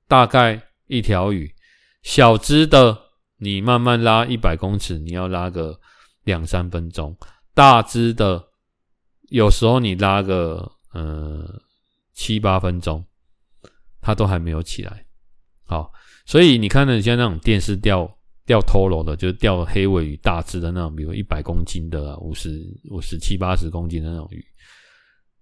大概一条鱼，小只的你慢慢拉一百公尺，你要拉个两三分钟；大只的有时候你拉个呃七八分钟，它都还没有起来。好。所以你看呢，像那种电视钓钓拖罗的，就是钓黑尾鱼大只的那种，比如一百公斤的、五十五十七八十公斤的那种鱼，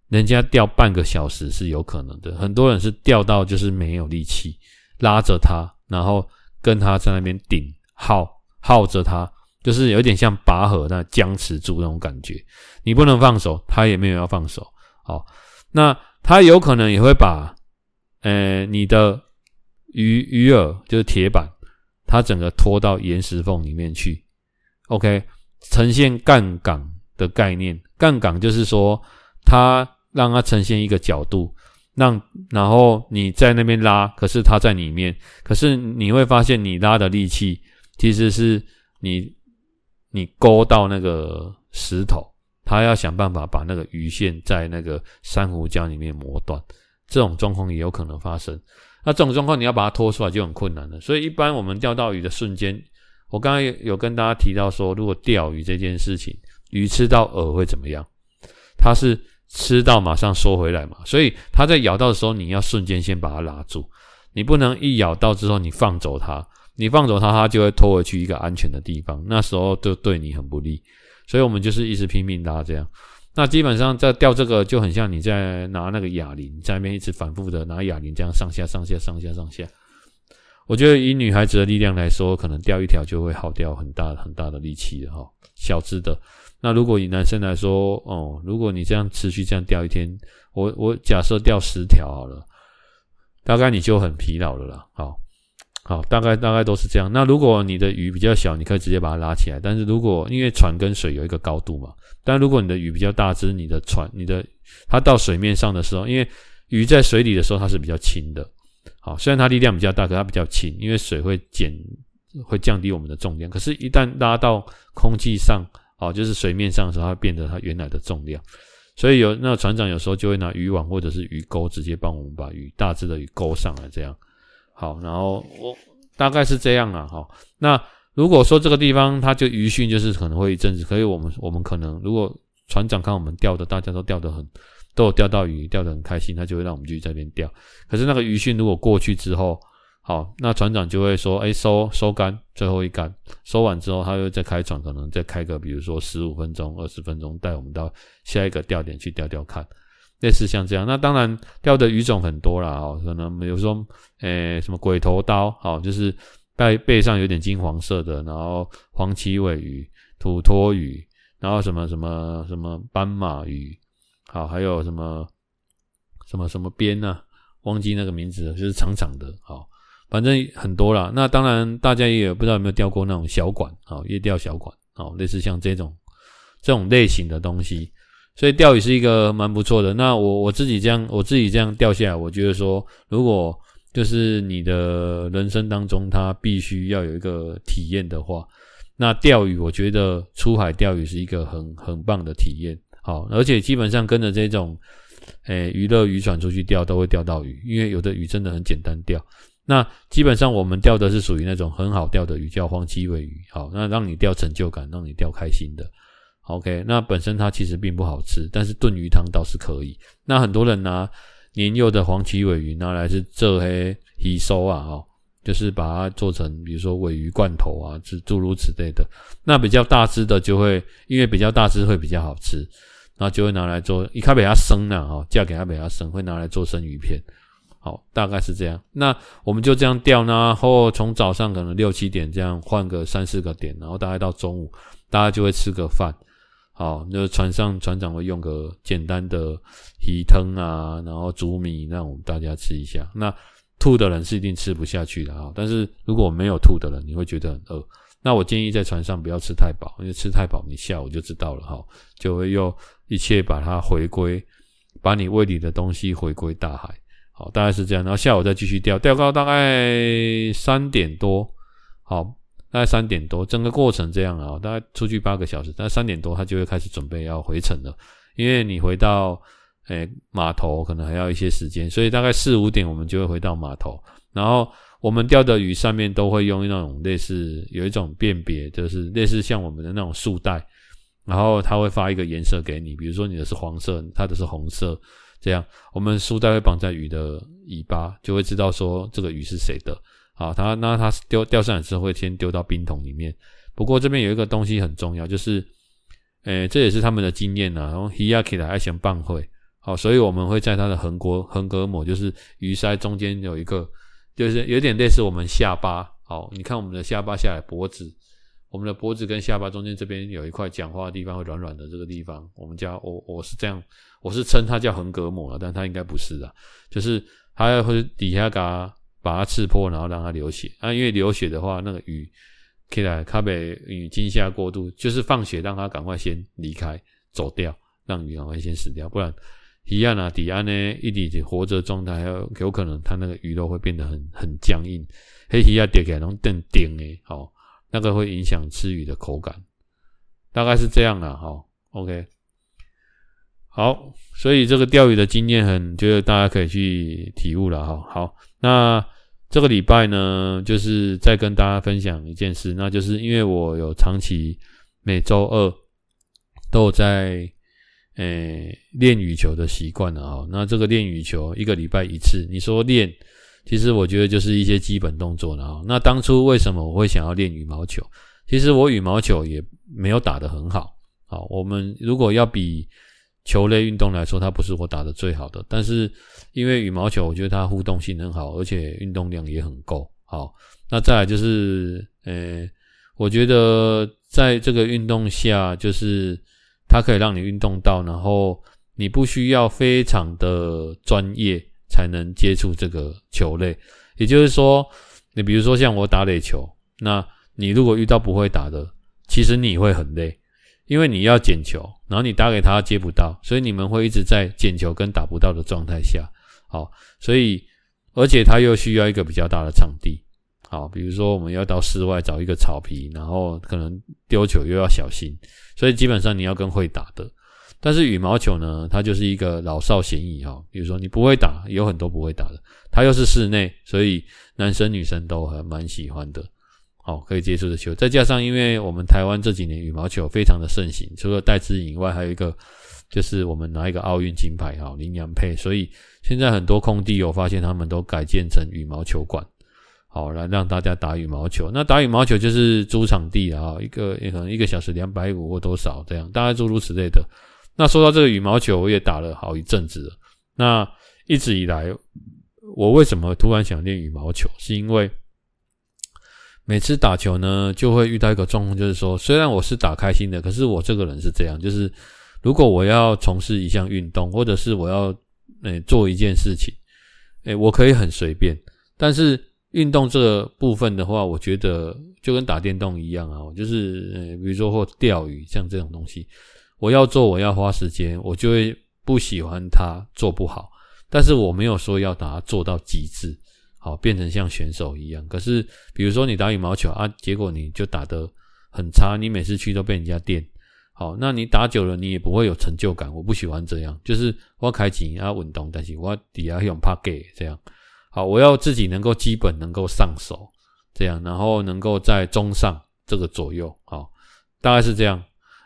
人家钓半个小时是有可能的。很多人是钓到就是没有力气，拉着它，然后跟它在那边顶耗耗着它，就是有点像拔河那僵持住那种感觉。你不能放手，他也没有要放手。好，那他有可能也会把呃你的。鱼鱼饵就是铁板，它整个拖到岩石缝里面去。OK，呈现杠杆的概念。杠杆就是说，它让它呈现一个角度，让然后你在那边拉，可是它在里面。可是你会发现，你拉的力气其实是你你勾到那个石头，它要想办法把那个鱼线在那个珊瑚礁里面磨断。这种状况也有可能发生。那这种状况你要把它拖出来就很困难了，所以一般我们钓到鱼的瞬间，我刚刚有跟大家提到说，如果钓鱼这件事情，鱼吃到饵会怎么样？它是吃到马上收回来嘛，所以它在咬到的时候，你要瞬间先把它拉住，你不能一咬到之后你放走它，你放走它，它就会拖回去一个安全的地方，那时候就对你很不利，所以我们就是一直拼命拉这样。那基本上在钓这个就很像你在拿那个哑铃，在那边一直反复的拿哑铃这样上下上下上下上下。我觉得以女孩子的力量来说，可能钓一条就会耗掉很大很大的力气了哈。小只的，那如果以男生来说，哦，如果你这样持续这样钓一天，我我假设钓十条好了，大概你就很疲劳了啦。好。好，大概大概都是这样。那如果你的鱼比较小，你可以直接把它拉起来。但是如果因为船跟水有一个高度嘛，但如果你的鱼比较大只，你的船、你的它到水面上的时候，因为鱼在水里的时候它是比较轻的。好，虽然它力量比较大，可它比较轻，因为水会减会降低我们的重量。可是，一旦拉到空气上，好，就是水面上的时候，它变得它原来的重量。所以有那船长有时候就会拿渔网或者是鱼钩直接帮我们把鱼大只的鱼钩上来，这样。好，然后我大概是这样了哈。那如果说这个地方它就余汛，就是可能会一阵子，可以我们我们可能如果船长看我们钓的，大家都钓得很，都有钓到鱼，钓得很开心，他就会让我们继续在那边钓。可是那个余汛如果过去之后，好，那船长就会说：“哎，收收竿，最后一竿，收完之后，他又再开船，可能再开个，比如说十五分钟、二十分钟，带我们到下一个钓点去钓钓看，类似像这样。那当然，钓的鱼种很多啦，哦，可能比如说，诶，什么鬼头刀，好，就是背背上有点金黄色的，然后黄鳍尾鱼、土托鱼，然后什么什么什么斑马鱼，好，还有什么什么什么鞭呢？忘记那个名字了，就是长长的，好。”反正很多啦，那当然大家也不知道有没有钓过那种小管啊，夜钓小管啊，类似像这种这种类型的东西，所以钓鱼是一个蛮不错的。那我我自己这样我自己这样钓下来，我觉得说，如果就是你的人生当中，它必须要有一个体验的话，那钓鱼我觉得出海钓鱼是一个很很棒的体验。好，而且基本上跟着这种诶娱乐渔船出去钓都会钓到鱼，因为有的鱼真的很简单钓。那基本上我们钓的是属于那种很好钓的鱼，叫黄鳍尾鱼。好，那让你钓成就感，让你钓开心的。OK，那本身它其实并不好吃，但是炖鱼汤倒是可以。那很多人拿年幼的黄鳍尾鱼拿来是做黑鱼收啊，哈，就是把它做成比如说尾鱼罐头啊，诸诸如此类的。那比较大只的就会，因为比较大只会比较好吃，然后就会拿来做，一开始它生了哈，嫁给它比较生，会拿来做生鱼片。好，大概是这样。那我们就这样钓呢，然后从早上可能六七点这样换个三四个点，然后大概到中午，大家就会吃个饭。好，那船上船长会用个简单的鱼汤啊，然后煮米让我们大家吃一下。那吐的人是一定吃不下去的啊。但是如果没有吐的人，你会觉得很饿。那我建议在船上不要吃太饱，因为吃太饱你下午就知道了哈，就会又一切把它回归，把你胃里的东西回归大海。好，大概是这样，然后下午再继续钓，钓到大概三点多，好，大概三点多，整个过程这样啊，大概出去八个小时，大概三点多他就会开始准备要回程了，因为你回到诶码头可能还要一些时间，所以大概四五点我们就会回到码头，然后我们钓的鱼上面都会用那种类似有一种辨别，就是类似像我们的那种束带，然后他会发一个颜色给你，比如说你的是黄色，他的是红色。这样，我们束带会绑在鱼的尾巴，就会知道说这个鱼是谁的。好，他那他丢钓上来之后会先丢到冰桶里面。不过这边有一个东西很重要，就是，诶，这也是他们的经验呐。然后鱼仔起来还想放会，好，所以我们会在它的横膈横膈膜，就是鱼鳃中间有一个，就是有点类似我们下巴。好，你看我们的下巴下来，脖子。我们的脖子跟下巴中间这边有一块讲话的地方会软软的，这个地方我们叫我我是这样，我是称它叫横膈膜了，但它应该不是啊，就是它会底下给把它刺破，然后让它流血啊，因为流血的话，那个鱼起来卡被鱼惊吓过度，就是放血让它赶快先离开走掉，让鱼赶快先死掉，不然鱼啊底岸呢一直活着状态，还有有可能它那个鱼肉会变得很很僵硬，黑鱼啊跌起来拢变钉诶，好。那个会影响吃鱼的口感，大概是这样啦。哈，OK，好，所以这个钓鱼的经验很，就是大家可以去体悟了哈。好，那这个礼拜呢，就是再跟大家分享一件事，那就是因为我有长期每周二都有在诶练羽球的习惯了哈。那这个练羽球一个礼拜一次，你说练？其实我觉得就是一些基本动作了哈。那当初为什么我会想要练羽毛球？其实我羽毛球也没有打得很好。好，我们如果要比球类运动来说，它不是我打得最好的。但是因为羽毛球，我觉得它互动性很好，而且运动量也很够。好，那再来就是，呃，我觉得在这个运动下，就是它可以让你运动到，然后你不需要非常的专业。才能接触这个球类，也就是说，你比如说像我打垒球，那你如果遇到不会打的，其实你会很累，因为你要捡球，然后你打给他接不到，所以你们会一直在捡球跟打不到的状态下，好，所以而且他又需要一个比较大的场地，好，比如说我们要到室外找一个草皮，然后可能丢球又要小心，所以基本上你要跟会打的。但是羽毛球呢，它就是一个老少咸宜哈。比如说你不会打，有很多不会打的，它又是室内，所以男生女生都还蛮喜欢的。好可以接触的球。再加上因为我们台湾这几年羽毛球非常的盛行，除了戴资颖以外，还有一个就是我们拿一个奥运金牌哈林洋配，所以现在很多空地我发现他们都改建成羽毛球馆。好，来让大家打羽毛球。那打羽毛球就是租场地啊，一个也可能一个小时两百五或多少这样，大概诸如此类的。那说到这个羽毛球，我也打了好一阵子了。那一直以来，我为什么突然想练羽毛球？是因为每次打球呢，就会遇到一个状况，就是说，虽然我是打开心的，可是我这个人是这样，就是如果我要从事一项运动，或者是我要诶、做一件事情，诶、我可以很随便，但是。运动这个部分的话，我觉得就跟打电动一样啊，就是呃，比如说或钓鱼像这种东西，我要做，我要花时间，我就会不喜欢它做不好。但是我没有说要把它做到极致，好变成像选手一样。可是比如说你打羽毛球啊，结果你就打得很差，你每次去都被人家电，好，那你打久了你也不会有成就感。我不喜欢这样，就是我开钱啊运动，但是我底下用怕给这样。好，我要自己能够基本能够上手，这样，然后能够在中上这个左右，好，大概是这样。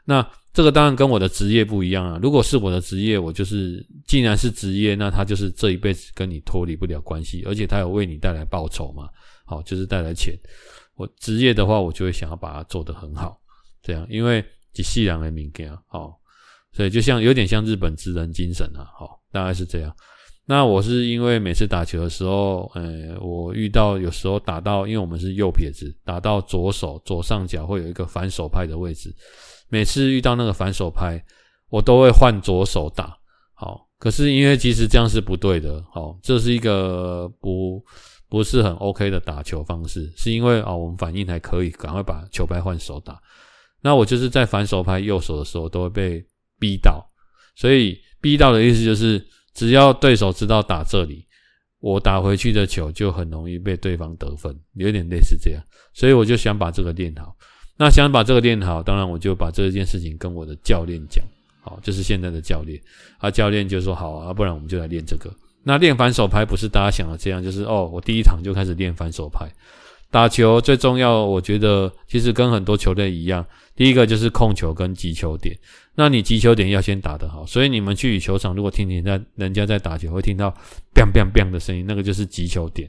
那这个当然跟我的职业不一样啊。如果是我的职业，我就是既然是职业，那他就是这一辈子跟你脱离不了关系，而且他有为你带来报酬嘛，好，就是带来钱。我职业的话，我就会想要把它做得很好，这样，因为几世人的名啊，好，所以就像有点像日本职人精神啊，好，大概是这样。那我是因为每次打球的时候，呃，我遇到有时候打到，因为我们是右撇子，打到左手左上角会有一个反手拍的位置。每次遇到那个反手拍，我都会换左手打。好，可是因为其实这样是不对的。好，这是一个不不是很 OK 的打球方式，是因为啊，我们反应还可以，赶快把球拍换手打。那我就是在反手拍右手的时候，都会被逼到。所以逼到的意思就是。只要对手知道打这里，我打回去的球就很容易被对方得分，有点类似这样，所以我就想把这个练好。那想把这个练好，当然我就把这件事情跟我的教练讲，好，就是现在的教练，啊，教练就说好啊，不然我们就来练这个。那练反手拍不是大家想的这样，就是哦，我第一堂就开始练反手拍。打球最重要，我觉得其实跟很多球队一样，第一个就是控球跟击球点。那你击球点要先打得好，所以你们去球场如果听听在人家在打球，会听到 “bang bang bang” 的声音，那个就是击球点。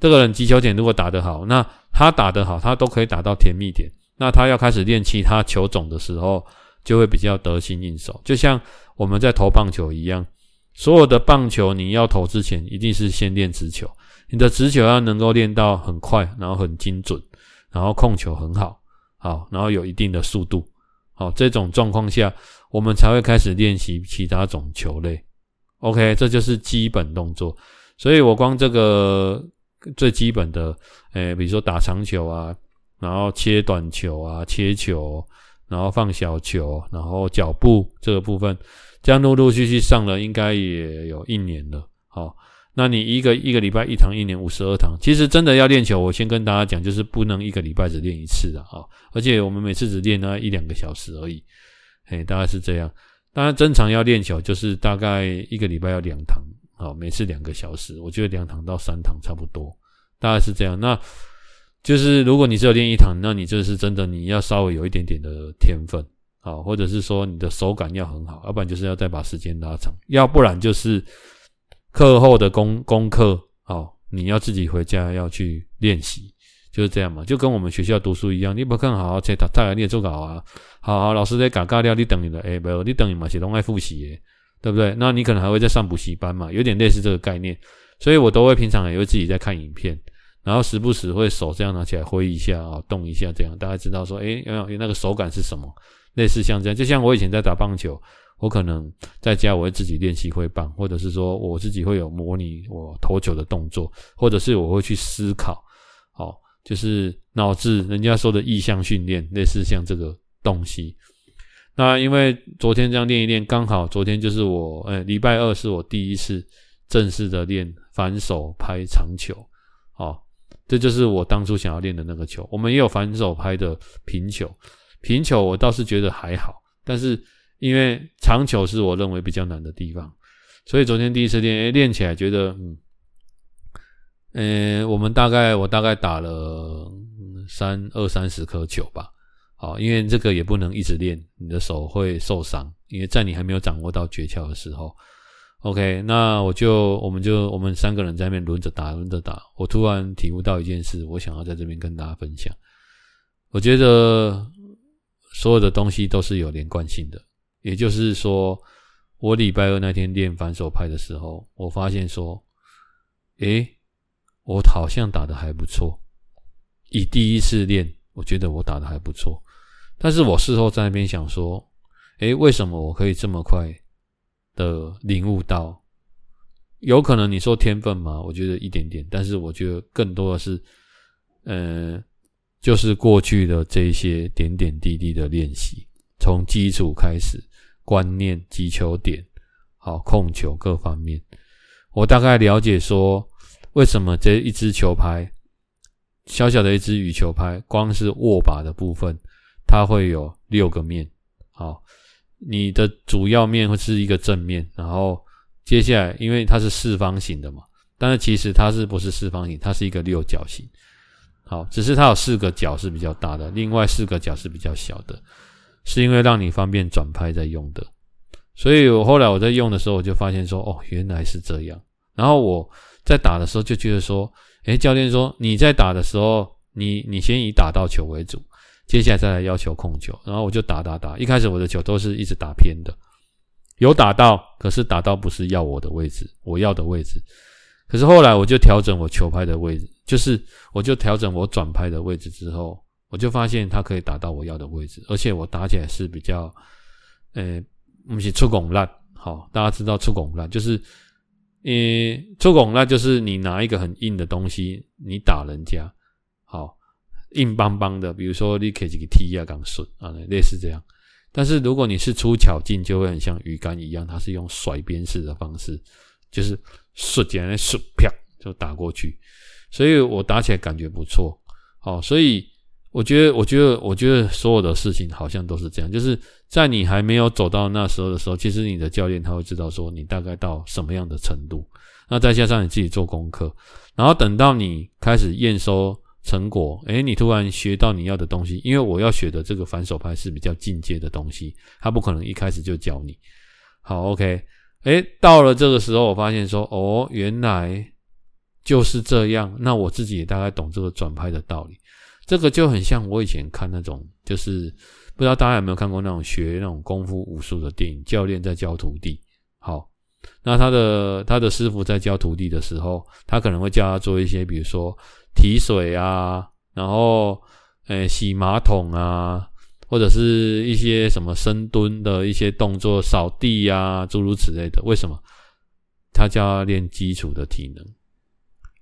这个人击球点如果打得好，那他打得好，他都可以打到甜蜜点。那他要开始练其他球种的时候，就会比较得心应手。就像我们在投棒球一样，所有的棒球你要投之前，一定是先练直球。你的直球要能够练到很快，然后很精准，然后控球很好，好，然后有一定的速度，好，这种状况下，我们才会开始练习其他种球类。OK，这就是基本动作。所以我光这个最基本的，诶，比如说打长球啊，然后切短球啊，切球，然后放小球，然后脚步这个部分，这样陆陆续续上了，应该也有一年了，好。那你一个一个礼拜一堂，一年五十二堂。其实真的要练球，我先跟大家讲，就是不能一个礼拜只练一次的啊。而且我们每次只练那一两个小时而已，嘿，大概是这样。当然，正常要练球，就是大概一个礼拜要两堂，好，每次两个小时。我觉得两堂到三堂差不多，大概是这样。那就是如果你只有练一堂，那你就是真的你要稍微有一点点的天分，好，或者是说你的手感要很好，要不然就是要再把时间拉长，要不然就是。课后的功功课，好，你要自己回家要去练习，就是这样嘛，就跟我们学校读书一样，你不看好好在他太阳练做稿啊，好好老师在讲尬掉，你等于的，哎，没有，你等于嘛，写东爱复习，对不对？那你可能还会在上补习班嘛，有点类似这个概念，所以我都会平常也会自己在看影片，然后时不时会手这样拿起来挥一下啊，动一下，这样大家知道说，哎，有有那个手感是什么？类似像这样，就像我以前在打棒球。我可能在家我会自己练习挥棒，或者是说我自己会有模拟我投球的动作，或者是我会去思考，好，就是脑子人家说的意象训练，类似像这个东西。那因为昨天这样练一练，刚好昨天就是我，诶，礼拜二是我第一次正式的练反手拍长球，好，这就是我当初想要练的那个球。我们也有反手拍的平球，平球我倒是觉得还好，但是。因为长球是我认为比较难的地方，所以昨天第一次练，诶，练起来觉得，嗯，呃，我们大概我大概打了三二三十颗球吧。好，因为这个也不能一直练，你的手会受伤。因为在你还没有掌握到诀窍的时候，OK，那我就我们就我们三个人在那边轮着打，轮着打。我突然体悟到一件事，我想要在这边跟大家分享。我觉得所有的东西都是有连贯性的，也就是说，我礼拜二那天练反手拍的时候，我发现说，诶，我好像打得还不错。以第一次练，我觉得我打得还不错。但是我事后在那边想说，诶，为什么我可以这么快的领悟到？有可能你说天分吗？我觉得一点点，但是我觉得更多的是，呃，就是过去的这些点点滴滴的练习，从基础开始，观念、击球点、好控球各方面，我大概了解说，为什么这一支球拍，小小的一支羽球拍，光是握把的部分。它会有六个面，好，你的主要面会是一个正面，然后接下来，因为它是四方形的嘛，但是其实它是不是四方形？它是一个六角形，好，只是它有四个角是比较大的，另外四个角是比较小的，是因为让你方便转拍在用的。所以我后来我在用的时候，我就发现说，哦，原来是这样。然后我在打的时候就觉得说，诶，教练说你在打的时候，你你先以打到球为主。接下来再来要求控球，然后我就打打打。一开始我的球都是一直打偏的，有打到，可是打到不是要我的位置，我要的位置。可是后来我就调整我球拍的位置，就是我就调整我转拍的位置之后，我就发现它可以打到我要的位置，而且我打起来是比较，呃，不是出拱烂。好，大家知道出拱烂就是，呃，出拱烂就是你拿一个很硬的东西，你打人家，硬邦邦的，比如说你可以几个踢啊，刚顺啊，类似这样。但是如果你是出巧劲，就会很像鱼竿一样，它是用甩鞭式的方式，就是顺简单顺啪就打过去。所以我打起来感觉不错。好，所以我觉得，我觉得，我觉得所有的事情好像都是这样，就是在你还没有走到那时候的时候，其实你的教练他会知道说你大概到什么样的程度。那再加上你自己做功课，然后等到你开始验收。成果，诶，你突然学到你要的东西，因为我要学的这个反手拍是比较进阶的东西，他不可能一开始就教你。好，OK，诶，到了这个时候，我发现说，哦，原来就是这样。那我自己也大概懂这个转拍的道理。这个就很像我以前看那种，就是不知道大家有没有看过那种学那种功夫武术的电影，教练在教徒弟。好，那他的他的师傅在教徒弟的时候，他可能会教他做一些，比如说。提水啊，然后，诶、洗马桶啊，或者是一些什么深蹲的一些动作，扫地啊，诸如此类的。为什么？他叫他练基础的体能。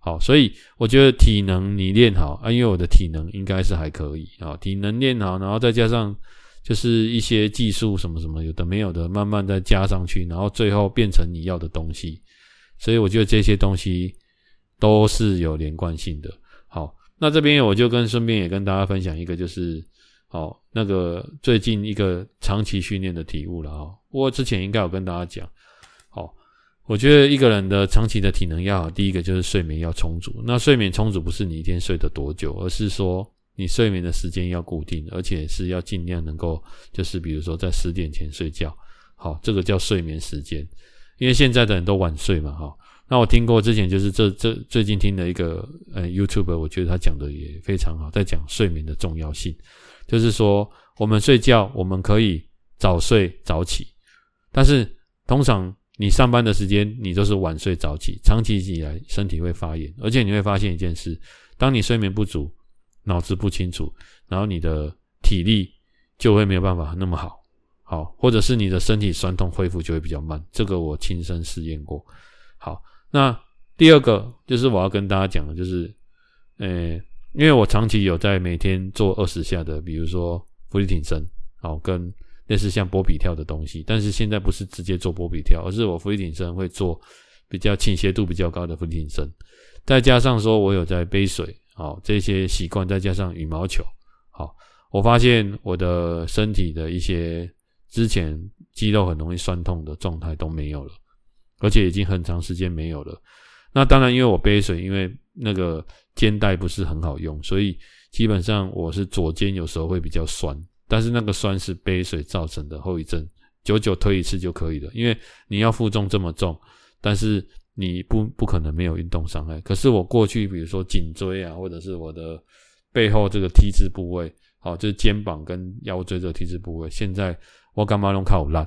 好，所以我觉得体能你练好啊，因为我的体能应该是还可以啊，体能练好，然后再加上就是一些技术什么什么有的没有的，慢慢再加上去，然后最后变成你要的东西。所以我觉得这些东西。都是有连贯性的。好，那这边我就跟顺便也跟大家分享一个，就是好那个最近一个长期训练的体悟了哈。我之前应该有跟大家讲，好，我觉得一个人的长期的体能要好，第一个就是睡眠要充足。那睡眠充足不是你一天睡得多久，而是说你睡眠的时间要固定，而且是要尽量能够就是比如说在十点前睡觉。好，这个叫睡眠时间，因为现在的人都晚睡嘛，哈。那我听过之前就是这这最近听的一个呃 YouTube，我觉得他讲的也非常好，在讲睡眠的重要性。就是说我们睡觉我们可以早睡早起，但是通常你上班的时间你都是晚睡早起，长期以来身体会发炎，而且你会发现一件事：当你睡眠不足，脑子不清楚，然后你的体力就会没有办法那么好，好，或者是你的身体酸痛恢复就会比较慢。这个我亲身试验过，好。那第二个就是我要跟大家讲的，就是，呃，因为我长期有在每天做二十下的，比如说伏地挺身，好，跟类似像波比跳的东西，但是现在不是直接做波比跳，而是我伏地挺身会做比较倾斜度比较高的伏地挺身，再加上说我有在背水，好，这些习惯，再加上羽毛球，好，我发现我的身体的一些之前肌肉很容易酸痛的状态都没有了。而且已经很长时间没有了。那当然，因为我背水，因为那个肩带不是很好用，所以基本上我是左肩有时候会比较酸，但是那个酸是背水造成的后遗症，久久推一次就可以了。因为你要负重这么重，但是你不不可能没有运动伤害。可是我过去比如说颈椎啊，或者是我的背后这个 T 字部位，好，就是肩膀跟腰椎这个 T 字部位，现在我干嘛用靠拉？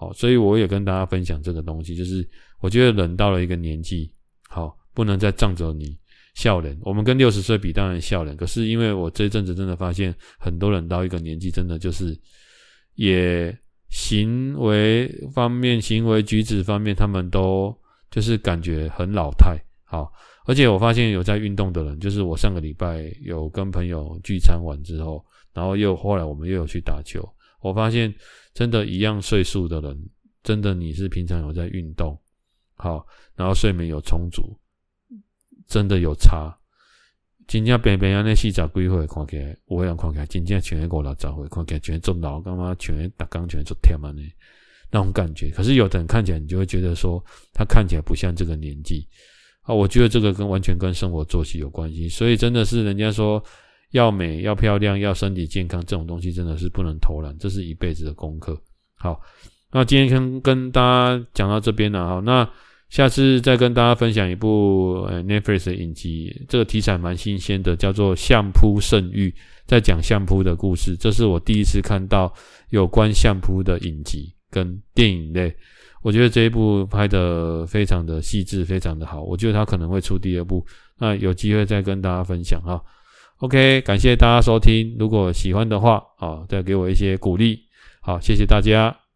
好，所以我也跟大家分享这个东西，就是我觉得人到了一个年纪，好，不能再仗着你笑脸。我们跟六十岁比，当然笑脸。可是因为我这一阵子真的发现，很多人到一个年纪，真的就是也行为方面、行为举止方面，他们都就是感觉很老态。好，而且我发现有在运动的人，就是我上个礼拜有跟朋友聚餐完之后，然后又后来我们又有去打球，我发现。真的，一样岁数的人，真的你是平常有在运动，好，然后睡眠有充足，真的有差。真正平平安那四十几岁看起来，有的人看起来真正像五六十岁，看起来全做老，干嘛全打钢全做天嘛呢？那种感觉。可是有的人看起来，你就会觉得说，他看起来不像这个年纪啊。我觉得这个跟完全跟生活作息有关系，所以真的是人家说。要美，要漂亮，要身体健康，这种东西真的是不能偷懒，这是一辈子的功课。好，那今天跟跟大家讲到这边了，好，那下次再跟大家分享一部 Netflix 的影集，这个题材蛮新鲜的，叫做《相扑圣域》，在讲相扑的故事。这是我第一次看到有关相扑的影集跟电影类，我觉得这一部拍得非常的细致，非常的好。我觉得他可能会出第二部，那有机会再跟大家分享哈。OK，感谢大家收听。如果喜欢的话，啊，再给我一些鼓励。好，谢谢大家。